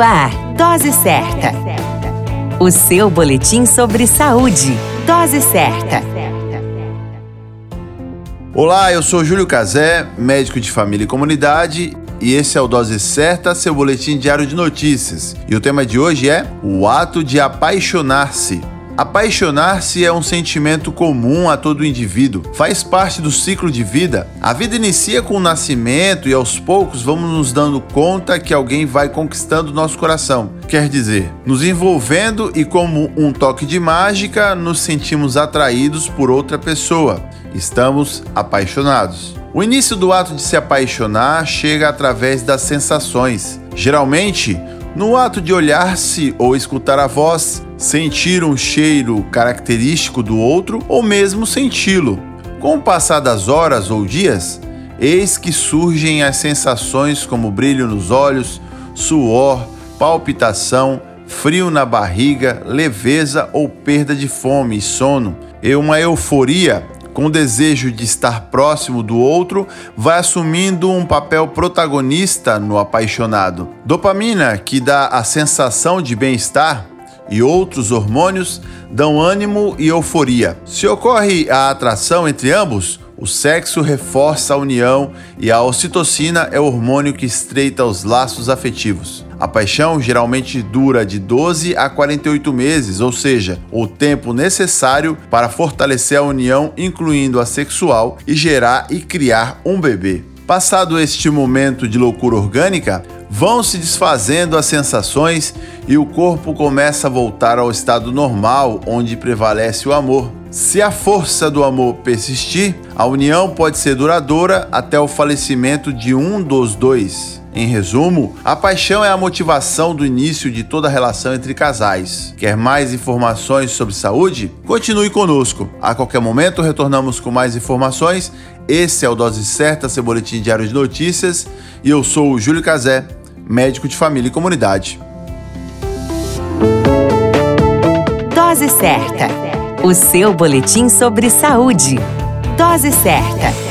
Ar, Dose Certa. O seu boletim sobre saúde. Dose Certa. Olá, eu sou Júlio Cazé, médico de família e comunidade, e esse é o Dose Certa, seu boletim diário de notícias. E o tema de hoje é o ato de apaixonar-se. Apaixonar-se é um sentimento comum a todo indivíduo, faz parte do ciclo de vida. A vida inicia com o nascimento e aos poucos vamos nos dando conta que alguém vai conquistando nosso coração. Quer dizer, nos envolvendo e, como um toque de mágica, nos sentimos atraídos por outra pessoa. Estamos apaixonados. O início do ato de se apaixonar chega através das sensações. Geralmente, no ato de olhar-se ou escutar a voz, sentir um cheiro característico do outro ou mesmo senti-lo. Com o passar das horas ou dias, eis que surgem as sensações como brilho nos olhos, suor, palpitação, frio na barriga, leveza ou perda de fome e sono, e uma euforia com o desejo de estar próximo do outro, vai assumindo um papel protagonista no apaixonado. Dopamina, que dá a sensação de bem-estar, e outros hormônios dão ânimo e euforia. Se ocorre a atração entre ambos, o sexo reforça a união e a ocitocina é o hormônio que estreita os laços afetivos. A paixão geralmente dura de 12 a 48 meses, ou seja, o tempo necessário para fortalecer a união, incluindo a sexual, e gerar e criar um bebê. Passado este momento de loucura orgânica, vão se desfazendo as sensações e o corpo começa a voltar ao estado normal, onde prevalece o amor. Se a força do amor persistir, a união pode ser duradoura até o falecimento de um dos dois. Em resumo, a paixão é a motivação do início de toda relação entre casais. Quer mais informações sobre saúde? Continue conosco. A qualquer momento retornamos com mais informações. Esse é o Dose Certa, seu boletim diário de notícias, e eu sou o Júlio Cazé, médico de família e comunidade. Dose Certa, o seu boletim sobre saúde. Dose Certa.